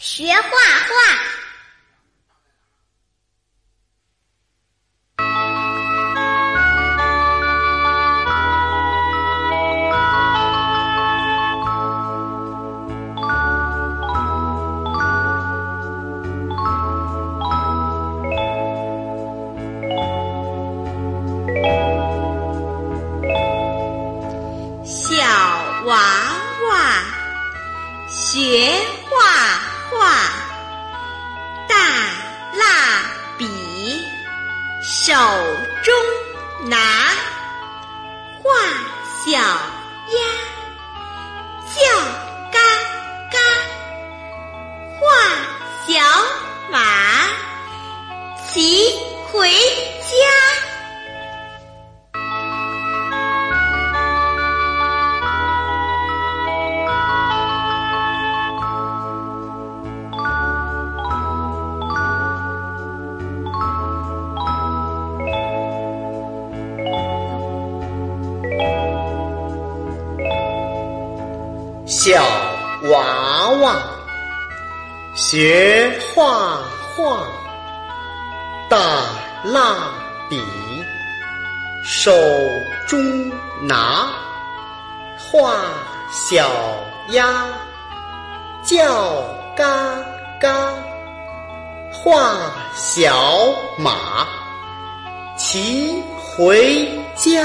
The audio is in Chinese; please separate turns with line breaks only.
学画画。
小娃娃学画，
大蜡笔手中拿，画小鸭叫嘎嘎，画小马骑回家。
小娃娃学画画，大蜡笔手中拿，画小鸭叫嘎嘎，画小马骑回家。